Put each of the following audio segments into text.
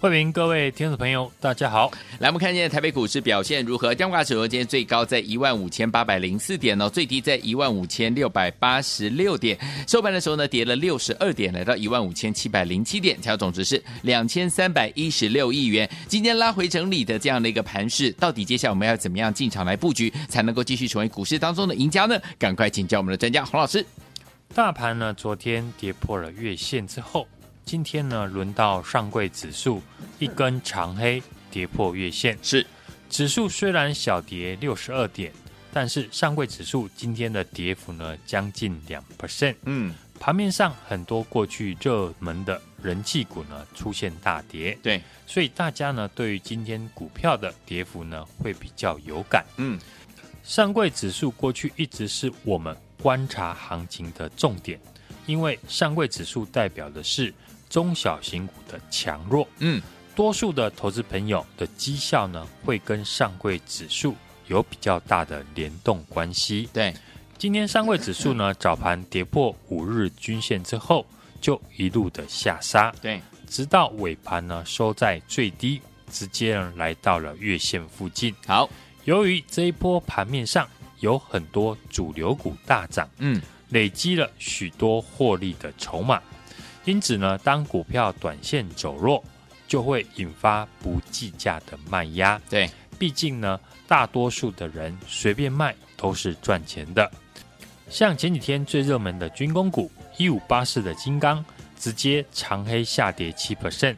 欢迎各位听众朋友，大家好。来，我们看见台北股市表现如何？加挂指数今天最高在一万五千八百零四点哦，最低在一万五千六百八十六点。收盘的时候呢，跌了六十二点，来到一万五千七百零七点，成交总值是两千三百一十六亿元。今天拉回整理的这样的一个盘势，到底接下来我们要怎么样进场来布局，才能够继续成为股市当中的赢家呢？赶快请教我们的专家洪老师。大盘呢，昨天跌破了月线之后。今天呢，轮到上柜指数一根长黑跌破月线，是指数虽然小跌六十二点，但是上柜指数今天的跌幅呢将近两 percent。嗯，盘面上很多过去热门的人气股呢出现大跌，对，所以大家呢对于今天股票的跌幅呢会比较有感。嗯，上柜指数过去一直是我们观察行情的重点，因为上柜指数代表的是。中小型股的强弱，嗯，多数的投资朋友的绩效呢，会跟上柜指数有比较大的联动关系。对，今天上柜指数呢，早盘跌破五日均线之后，就一路的下杀，对，直到尾盘呢收在最低，直接来到了月线附近。好，由于这一波盘面上有很多主流股大涨，嗯，累积了许多获利的筹码。因此呢，当股票短线走弱，就会引发不计价的卖压。对，毕竟呢，大多数的人随便卖都是赚钱的。像前几天最热门的军工股一五八四的金刚，直接长黑下跌七 percent；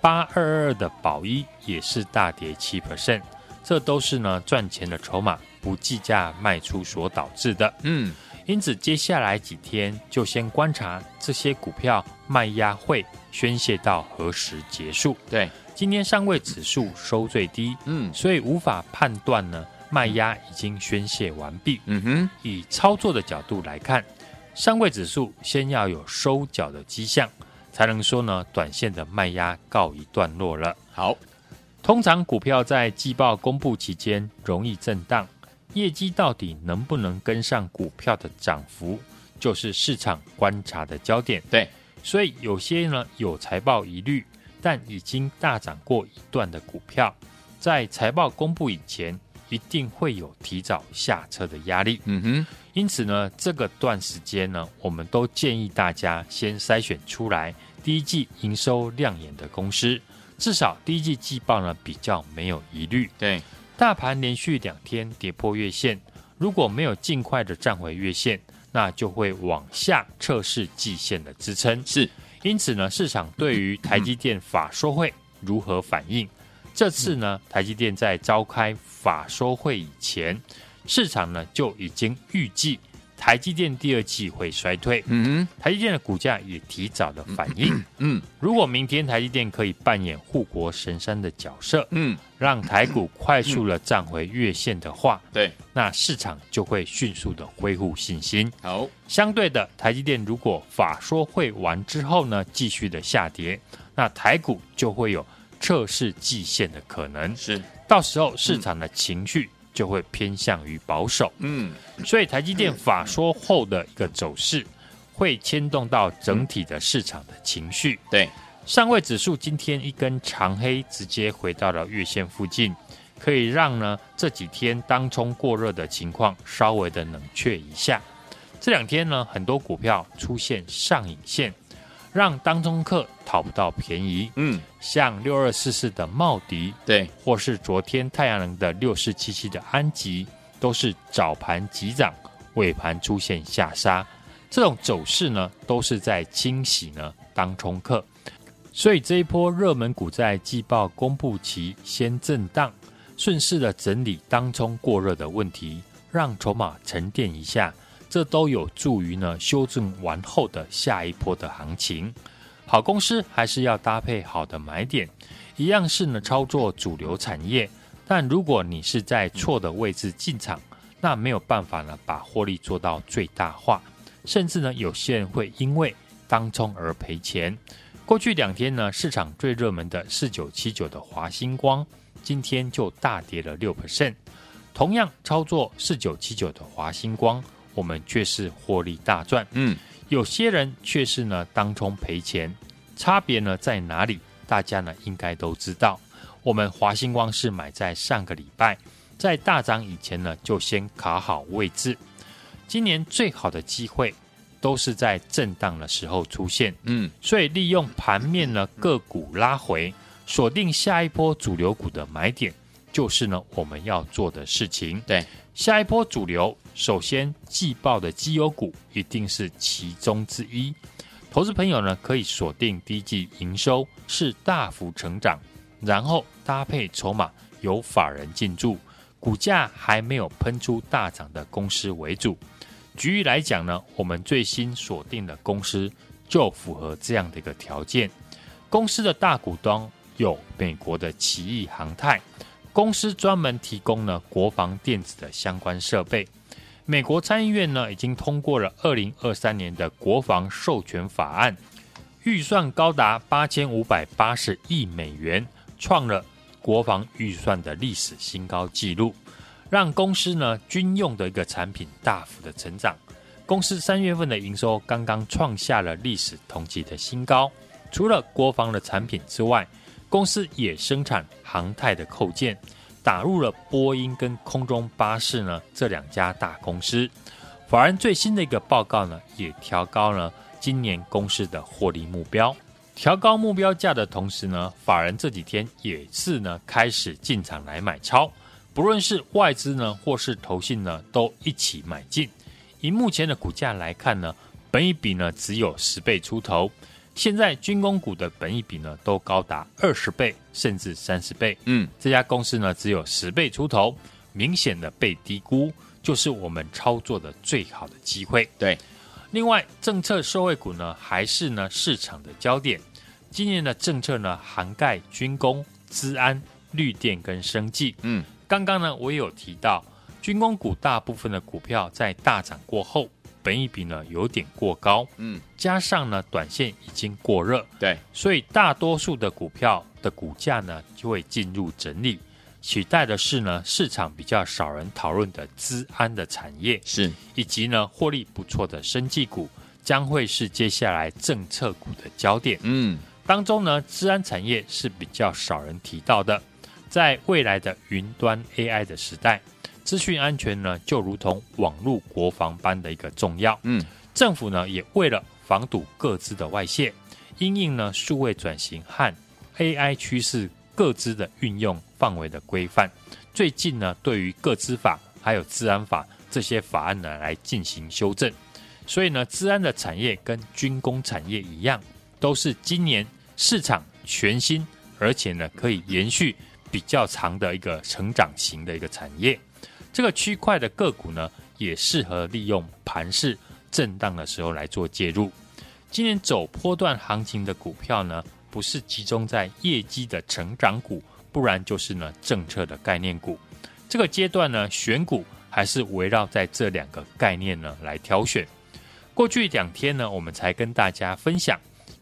八二二的宝一也是大跌七 percent。这都是呢赚钱的筹码不计价卖出所导致的。嗯。因此，接下来几天就先观察这些股票卖压会宣泄到何时结束。对，今天上位指数收最低，嗯，所以无法判断呢卖压已经宣泄完毕。嗯哼，以操作的角度来看，上位指数先要有收脚的迹象，才能说呢短线的卖压告一段落了。好，通常股票在季报公布期间容易震荡。业绩到底能不能跟上股票的涨幅，就是市场观察的焦点。对，所以有些呢有财报疑虑，但已经大涨过一段的股票，在财报公布以前，一定会有提早下车的压力。嗯哼，因此呢，这个段时间呢，我们都建议大家先筛选出来第一季营收亮眼的公司，至少第一季季报呢比较没有疑虑。对。大盘连续两天跌破月线，如果没有尽快的站回月线，那就会往下测试季线的支撑。是，因此呢，市场对于台积电法说会如何反应？这次呢，台积电在召开法说会以前，市场呢就已经预计。台积电第二季会衰退，嗯哼，台积电的股价也提早的反应，嗯，如果明天台积电可以扮演护国神山的角色，嗯，让台股快速的站回月线的话，对，那市场就会迅速的恢复信心。好，相对的，台积电如果法说会完之后呢，继续的下跌，那台股就会有测试季线的可能，是，到时候市场的情绪。就会偏向于保守，嗯，所以台积电法说后的一个走势，会牵动到整体的市场的情绪。对，上位指数今天一根长黑，直接回到了月线附近，可以让呢这几天当冲过热的情况稍微的冷却一下。这两天呢，很多股票出现上影线。让当中客讨不到便宜，嗯，像六二四四的茂迪，对，或是昨天太阳能的六四七七的安吉，都是早盘急涨，尾盘出现下杀，这种走势呢，都是在清洗呢当冲客，所以这一波热门股在季报公布期先震荡，顺势的整理当冲过热的问题，让筹码沉淀一下，这都有助于呢修正完后的下一波的行情。好公司还是要搭配好的买点，一样是呢操作主流产业，但如果你是在错的位置进场，那没有办法呢把获利做到最大化，甚至呢有些人会因为当冲而赔钱。过去两天呢，市场最热门的四九七九的华星光，今天就大跌了六 percent。同样操作四九七九的华星光，我们却是获利大赚。嗯，有些人却是呢当冲赔钱，差别呢在哪里？大家呢应该都知道。我们华星光是买在上个礼拜，在大涨以前呢就先卡好位置。今年最好的机会都是在震荡的时候出现。嗯，所以利用盘面呢个股拉回，锁定下一波主流股的买点。就是呢，我们要做的事情。对，下一波主流，首先季报的绩优股一定是其中之一。投资朋友呢，可以锁定第一季营收是大幅成长，然后搭配筹码由法人进驻，股价还没有喷出大涨的公司为主。举例来讲呢，我们最新锁定的公司就符合这样的一个条件。公司的大股东有美国的奇异航太。公司专门提供了国防电子的相关设备。美国参议院呢已经通过了二零二三年的国防授权法案，预算高达八千五百八十亿美元，创了国防预算的历史新高纪录，让公司呢军用的一个产品大幅的成长。公司三月份的营收刚刚创下了历史同期的新高。除了国防的产品之外，公司也生产航太的扣件，打入了波音跟空中巴士呢这两家大公司。法人最新的一个报告呢，也调高了今年公司的获利目标。调高目标价的同时呢，法人这几天也是呢开始进场来买超，不论是外资呢或是投信呢，都一起买进。以目前的股价来看呢，本一比呢只有十倍出头。现在军工股的本益比呢，都高达二十倍甚至三十倍。嗯，这家公司呢只有十倍出头，明显的被低估，就是我们操作的最好的机会。对，另外政策受惠股呢，还是呢市场的焦点。今年的政策呢，涵盖军工、资安、绿电跟生技。嗯，刚刚呢我也有提到，军工股大部分的股票在大涨过后。本益比呢有点过高，嗯，加上呢短线已经过热，对，所以大多数的股票的股价呢就会进入整理，取代的是呢市场比较少人讨论的资安的产业，是，以及呢获利不错的生技股，将会是接下来政策股的焦点。嗯，当中呢资安产业是比较少人提到的，在未来的云端 AI 的时代。资讯安全呢，就如同网络国防般的一个重要。嗯，政府呢也为了防堵各自的外泄，因应呢数位转型和 AI 趋势，各自的运用范围的规范。最近呢，对于各资法还有治安法这些法案呢来进行修正。所以呢，治安的产业跟军工产业一样，都是今年市场全新，而且呢可以延续比较长的一个成长型的一个产业。这个区块的个股呢，也适合利用盘势震荡的时候来做介入。今年走波段行情的股票呢，不是集中在业绩的成长股，不然就是呢政策的概念股。这个阶段呢，选股还是围绕在这两个概念呢来挑选。过去两天呢，我们才跟大家分享，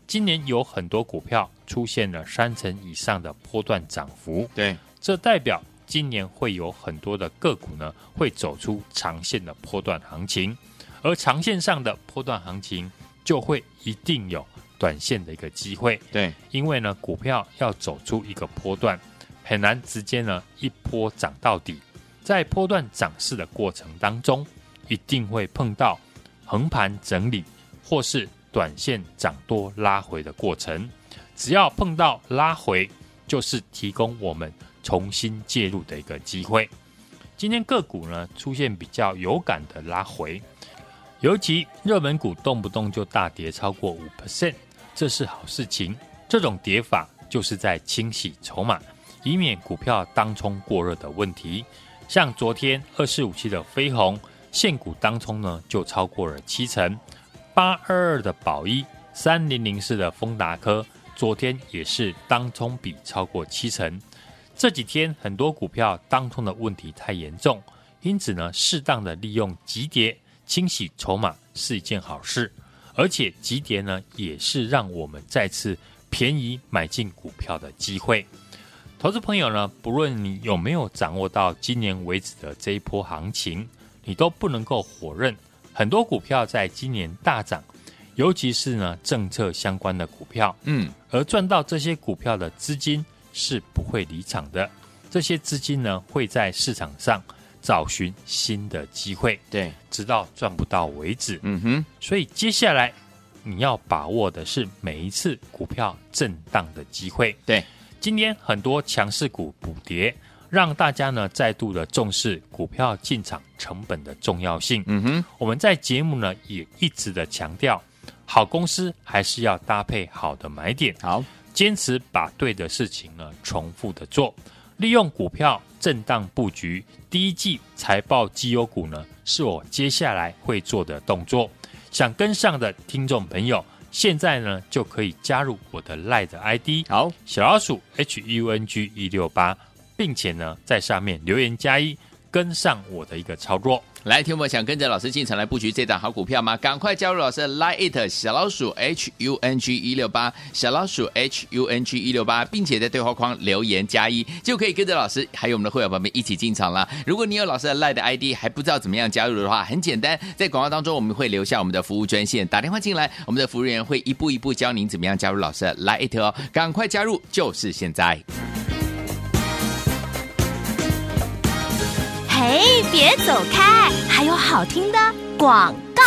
今年有很多股票出现了三成以上的波段涨幅。对，这代表。今年会有很多的个股呢，会走出长线的波段行情，而长线上的波段行情就会一定有短线的一个机会。对，因为呢，股票要走出一个波段，很难直接呢一波涨到底，在波段涨势的过程当中，一定会碰到横盘整理或是短线涨多拉回的过程。只要碰到拉回，就是提供我们。重新介入的一个机会。今天个股呢出现比较有感的拉回，尤其热门股动不动就大跌超过五 percent，这是好事情。这种跌法就是在清洗筹码，以免股票当冲过热的问题。像昨天二四五七的飞鸿现股当冲呢，就超过了七成。八二二的宝一，三零零四的丰达科，昨天也是当冲比超过七成。这几天很多股票当冲的问题太严重，因此呢，适当的利用急跌清洗筹码是一件好事，而且急跌呢，也是让我们再次便宜买进股票的机会。投资朋友呢，不论你有没有掌握到今年为止的这一波行情，你都不能够否认，很多股票在今年大涨，尤其是呢政策相关的股票，嗯，而赚到这些股票的资金是不会离场的，这些资金呢会在市场上找寻新的机会，对，直到赚不到为止，嗯哼，所以接下来你要把握的是每一次股票震荡的机会，对。今天很多强势股补跌，让大家呢再度的重视股票进场成本的重要性。嗯哼，我们在节目呢也一直的强调，好公司还是要搭配好的买点。好，坚持把对的事情呢重复的做，利用股票震荡布局。第一季财报绩优股呢，是我接下来会做的动作。想跟上的听众朋友。现在呢，就可以加入我的 LINE ID，好，小老鼠 H U N G 一六八，并且呢，在上面留言加一，跟上我的一个操作。来，听我们想跟着老师进场来布局这档好股票吗？赶快加入老师的 Line it 小老鼠 H U N G 一六八，小老鼠 H U N G 一六八，并且在对话框留言加一，就可以跟着老师还有我们的会员朋友们一起进场了。如果你有老师的 Line 的 ID 还不知道怎么样加入的话，很简单，在广告当中我们会留下我们的服务专线，打电话进来，我们的服务员会一步一步教您怎么样加入老师的 Line it 哦。赶快加入，就是现在。嘿，别走开，还有好听的广告。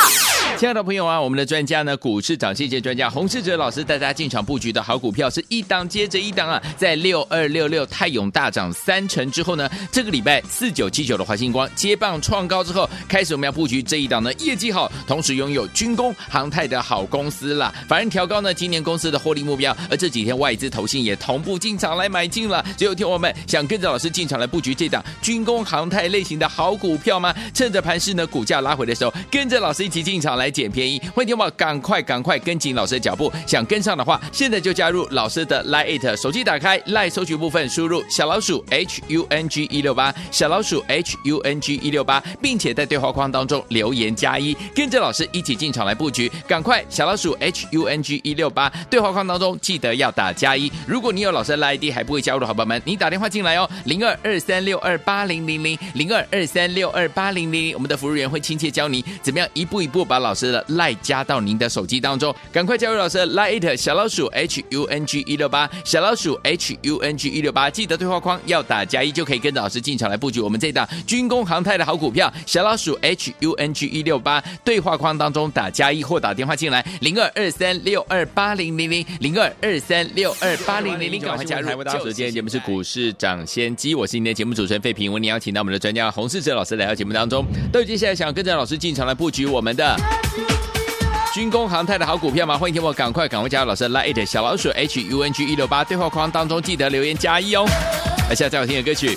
亲爱的朋友啊，我们的专家呢，股市涨，谢谢专家洪世哲老师带大家进场布局的好股票是一档接着一档啊，在六二六六泰永大涨三成之后呢，这个礼拜四九七九的华星光接棒创高之后，开始我们要布局这一档呢，业绩好，同时拥有军工航太的好公司啦。反而调高呢，今年公司的获利目标，而这几天外资投信也同步进场来买进了。只有听我们想跟着老师进场来布局这档军工航太类型的好股票吗？趁着盘势呢，股价拉回的时候，跟着老师一起进场来。捡便宜，欢迎听我赶快赶快跟紧老师的脚步，想跟上的话，现在就加入老师的 Line，It，手机打开 Line 搜寻部分，输入小老鼠 H U N G 一六八，小老鼠 H U N G 一六八，并且在对话框当中留言加一，跟着老师一起进场来布局，赶快小老鼠 H U N G 一六八，对话框当中记得要打加一。如果你有老师的 Line ID 还不会加入的好朋友们，你打电话进来哦，零二二三六二八零零零零二二三六二八零零零，我们的服务员会亲切教你怎么样一步一步把老的。赖加到您的手机当中，赶快加入老师的 Line 小老鼠 H U N G 一六八小老鼠 H U N G 一六八，记得对话框要打加一就可以跟着老师进场来布局我们这档军工航太的好股票。小老鼠 H U N G 一六八对话框当中打加一或打电话进来零二二三六二八零零零零二二三六二八零零零，赶快加入。台湾大家好，今天节目是股市涨先机，我是今天节目主持人费平，为您邀请到我们的专家洪世哲老师来到节目当中。到接下来想跟着老师进场来布局我们的。军工航太的好股票吗？欢迎听我赶快赶快加入老师的 Line 小老鼠 H U N G 一六八对话框当中记得留言加一哦。来，现在最好听的歌曲，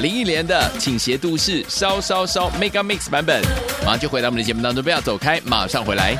林忆莲的《倾斜都市烧烧烧》Mega Mix 版本，马上就回到我们的节目当中，不要走开，马上回来。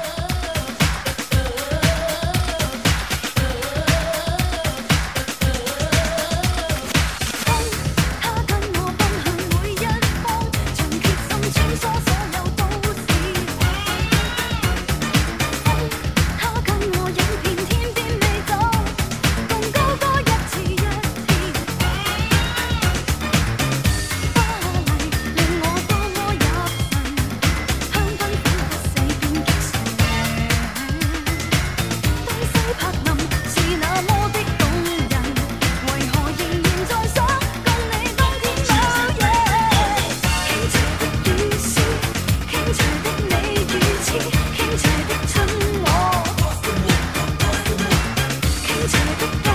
Thank you.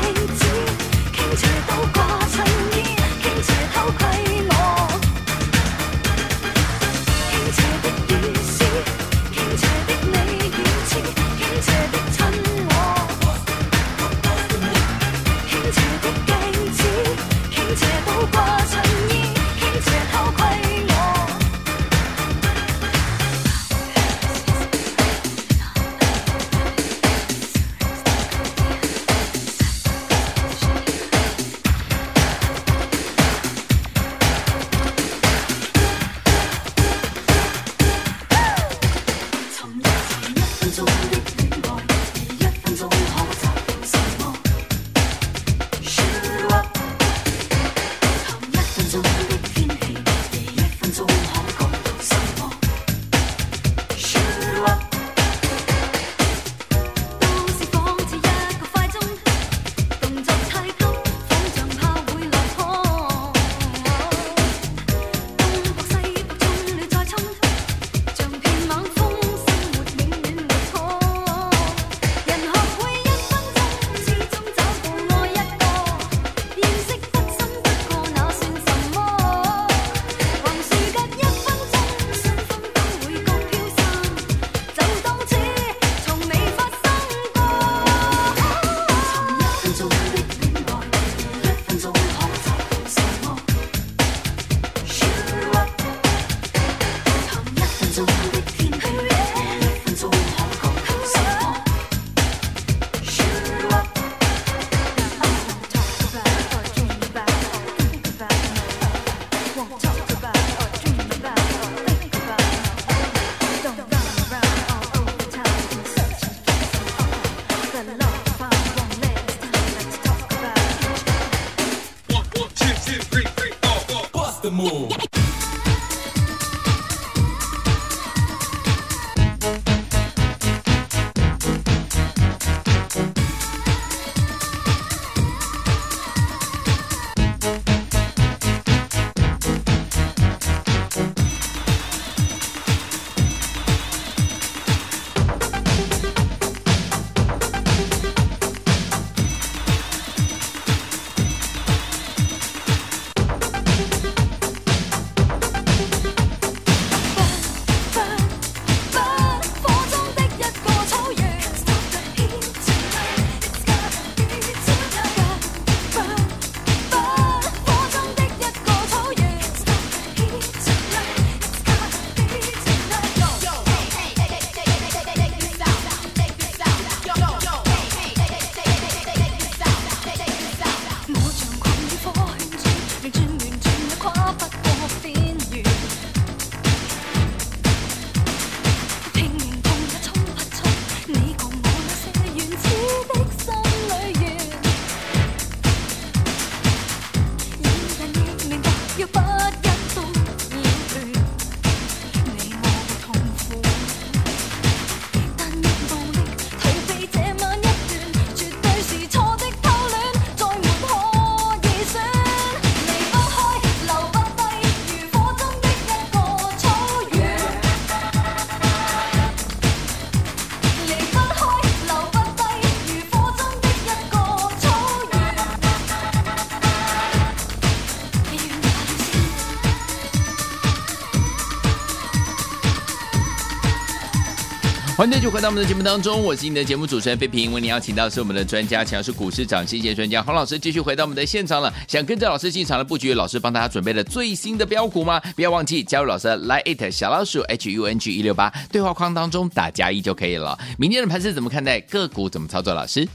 欢迎继续回到我们的节目当中，我是你的节目主持人费平。为您邀请到是我们的专家，强势股市涨跌专家洪老师，继续回到我们的现场了。想跟着老师进场的布局，老师帮大家准备了最新的标股吗？不要忘记加入老师的 Line@ 小老鼠 H U N G 一六八对话框当中打加一就可以了。明天的盘是怎么看待？个股怎么操作？老师，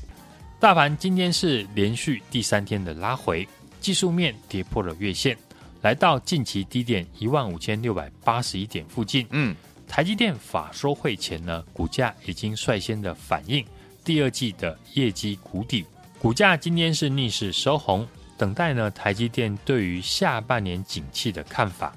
大盘今天是连续第三天的拉回，技术面跌破了月线，来到近期低点一万五千六百八十一点附近。嗯。台积电法说会前呢，股价已经率先的反映第二季的业绩谷底，股价今天是逆势收红，等待呢台积电对于下半年景气的看法，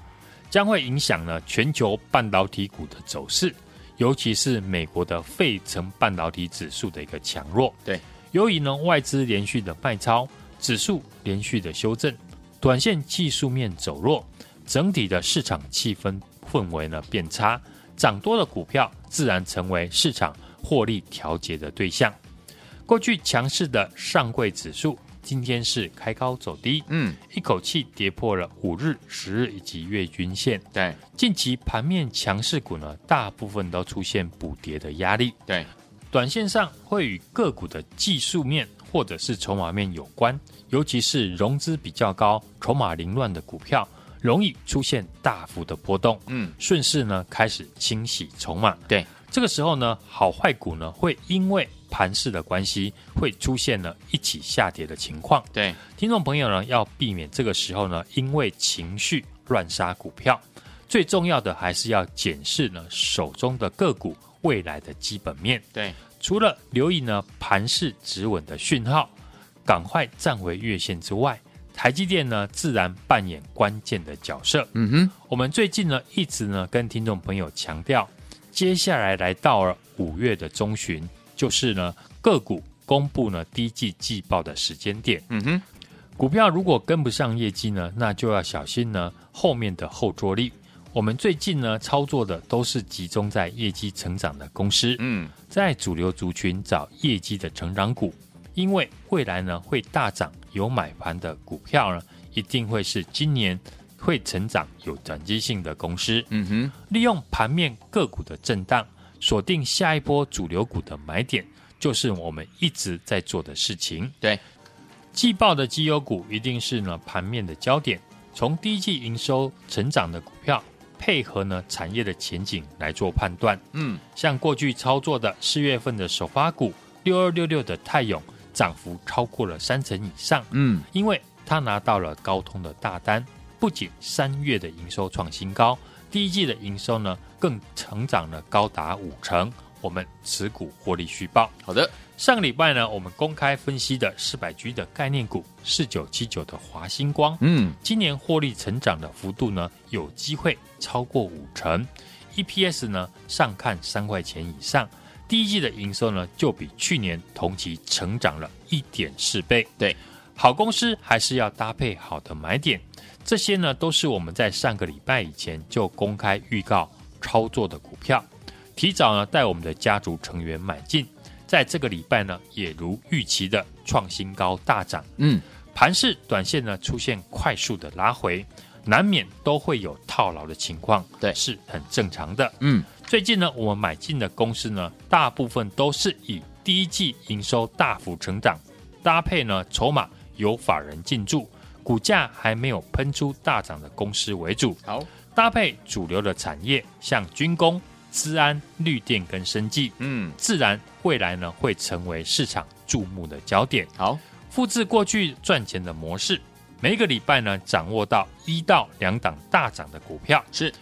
将会影响呢全球半导体股的走势，尤其是美国的费城半导体指数的一个强弱。对，由于呢外资连续的卖超，指数连续的修正，短线技术面走弱，整体的市场气氛氛围呢变差。涨多的股票自然成为市场获利调节的对象。过去强势的上柜指数今天是开高走低，嗯，一口气跌破了五日、十日以及月均线。对，近期盘面强势股呢，大部分都出现补跌的压力。对，短线上会与个股的技术面或者是筹码面有关，尤其是融资比较高、筹码凌乱的股票。容易出现大幅的波动，嗯，顺势呢开始清洗筹码，对，这个时候呢，好坏股呢会因为盘势的关系，会出现了一起下跌的情况，对，听众朋友呢要避免这个时候呢，因为情绪乱杀股票，最重要的还是要检视呢手中的个股未来的基本面，对，除了留意呢盘势止稳的讯号，赶快站回月线之外。台积电呢，自然扮演关键的角色。嗯哼，我们最近呢，一直呢跟听众朋友强调，接下来来到了五月的中旬，就是呢个股公布呢第一季季报的时间点。嗯哼，股票如果跟不上业绩呢，那就要小心呢后面的后坐力。我们最近呢操作的都是集中在业绩成长的公司。嗯，在主流族群找业绩的成长股。因为未来呢会大涨，有买盘的股票呢，一定会是今年会成长有转机性的公司。嗯哼，利用盘面个股的震荡，锁定下一波主流股的买点，就是我们一直在做的事情。对，季报的绩优股一定是呢盘面的焦点，从第一季营收成长的股票，配合呢产业的前景来做判断。嗯，像过去操作的四月份的首发股六二六六的泰永。涨幅超过了三成以上，嗯，因为他拿到了高通的大单，不仅三月的营收创新高，第一季的营收呢更成长了高达五成，我们持股获利续报。好的，上个礼拜呢，我们公开分析的四百 G 的概念股四九七九的华星光，嗯，今年获利成长的幅度呢有机会超过五成，EPS 呢上看三块钱以上。第一季的营收呢，就比去年同期成长了一点四倍。对，好公司还是要搭配好的买点，这些呢都是我们在上个礼拜以前就公开预告操作的股票，提早呢带我们的家族成员买进，在这个礼拜呢也如预期的创新高大涨。嗯，盘市短线呢出现快速的拉回，难免都会有套牢的情况，对，是很正常的。嗯。最近呢，我们买进的公司呢，大部分都是以第一季营收大幅成长，搭配呢筹码有法人进驻，股价还没有喷出大涨的公司为主。好，搭配主流的产业，像军工、资安、绿电跟生技，嗯，自然未来呢会成为市场注目的焦点。好，复制过去赚钱的模式，每一个礼拜呢掌握到一到两档大涨的股票是。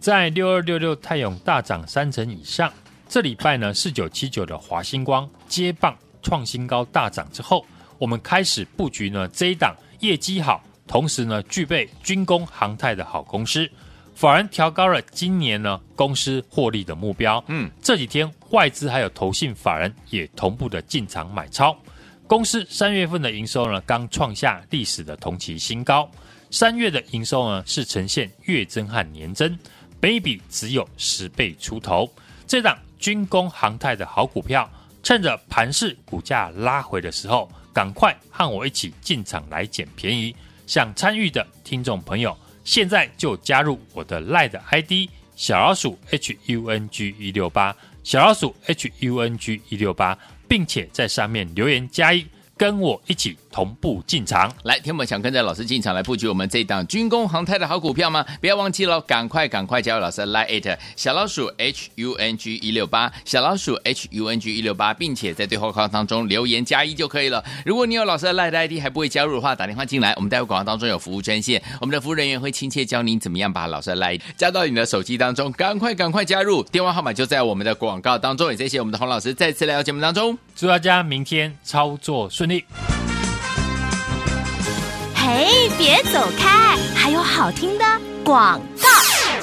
在六二六六泰永大涨三成以上，这礼拜呢四九七九的华星光接棒创新高大涨之后，我们开始布局呢这一档业绩好，同时呢具备军工航太的好公司，法人调高了今年呢公司获利的目标。嗯，这几天外资还有投信法人也同步的进场买超，公司三月份的营收呢刚创下历史的同期新高，三月的营收呢是呈现月增和年增。Baby 只有十倍出头，这档军工航太的好股票，趁着盘势股价拉回的时候，赶快和我一起进场来捡便宜。想参与的听众朋友，现在就加入我的 LINE ID 小老鼠 H U N G 一六八。小老鼠 H U N G 一六八，并且在上面留言加一。跟我一起同步进场，来，听我们想跟着老师进场来布局我们这档军工航太的好股票吗？不要忘记了，赶快赶快加入老师的 Line 小老鼠 H U N G 一六八，小老鼠 H U N G 一六八，并且在对话框当中留言加一就可以了。如果你有老师的 Line ID 还不会加入的话，打电话进来，我们待会广告当中有服务专线，我们的服务人员会亲切教您怎么样把老师的 Line 加到你的手机当中，赶快赶快加入，电话号码就在我们的广告当中。也谢谢我们的洪老师再次来到节目当中，祝大家明天操作顺利。哎，别走开，还有好听的广告。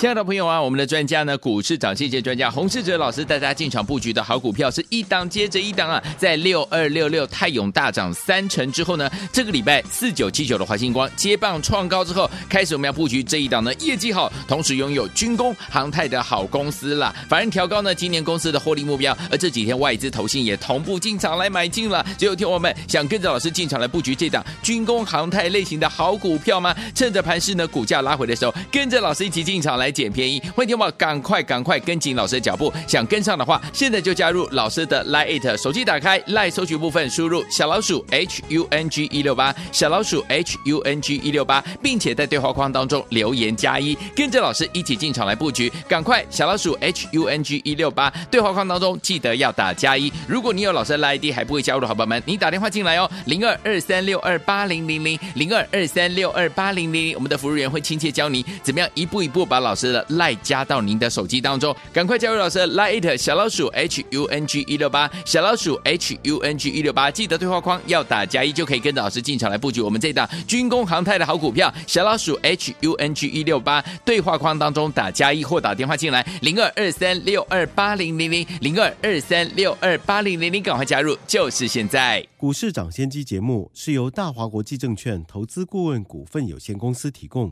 亲爱的朋友啊，我们的专家呢，股市涨跌线专家洪世哲老师带大家进场布局的好股票是一档接着一档啊，在六二六六泰永大涨三成之后呢，这个礼拜四九七九的华星光接棒创高之后，开始我们要布局这一档呢，业绩好，同时拥有军工航太的好公司啦。法人调高呢，今年公司的获利目标，而这几天外资投信也同步进场来买进了。只有听我们想跟着老师进场来布局这档军工航太类型的好股票吗？趁着盘势呢股价拉回的时候，跟着老师一起进场来。捡便宜，欢迎听我赶快赶快跟紧老师的脚步，想跟上的话，现在就加入老师的 Line，手机打开 Line 搜寻部分，输入小老鼠 H U N G 一六八，小老鼠 H U N G 一六八，并且在对话框当中留言加一，跟着老师一起进场来布局，赶快小老鼠 H U N G 一六八，对话框当中记得要打加一。如果你有老师的 Line ID 还不会加入的好朋友们，你打电话进来哦，零二二三六二八零零零零二二三六二八零零零，我们的服务员会亲切教你怎么样一步一步把老老师的赖加到您的手机当中，赶快加入老师的 Line 小老鼠 H U N G 一六八，小老鼠 H U N G 一六八，记得对话框要打加一就可以跟着老师进场来布局我们这档军工航太的好股票。小老鼠 H U N G 一六八，对话框当中打加一或打电话进来零二二三六二八零零零零二二三六二八零零零，赶快加入，就是现在。股市涨先机节目是由大华国际证券投资顾问股份有限公司提供。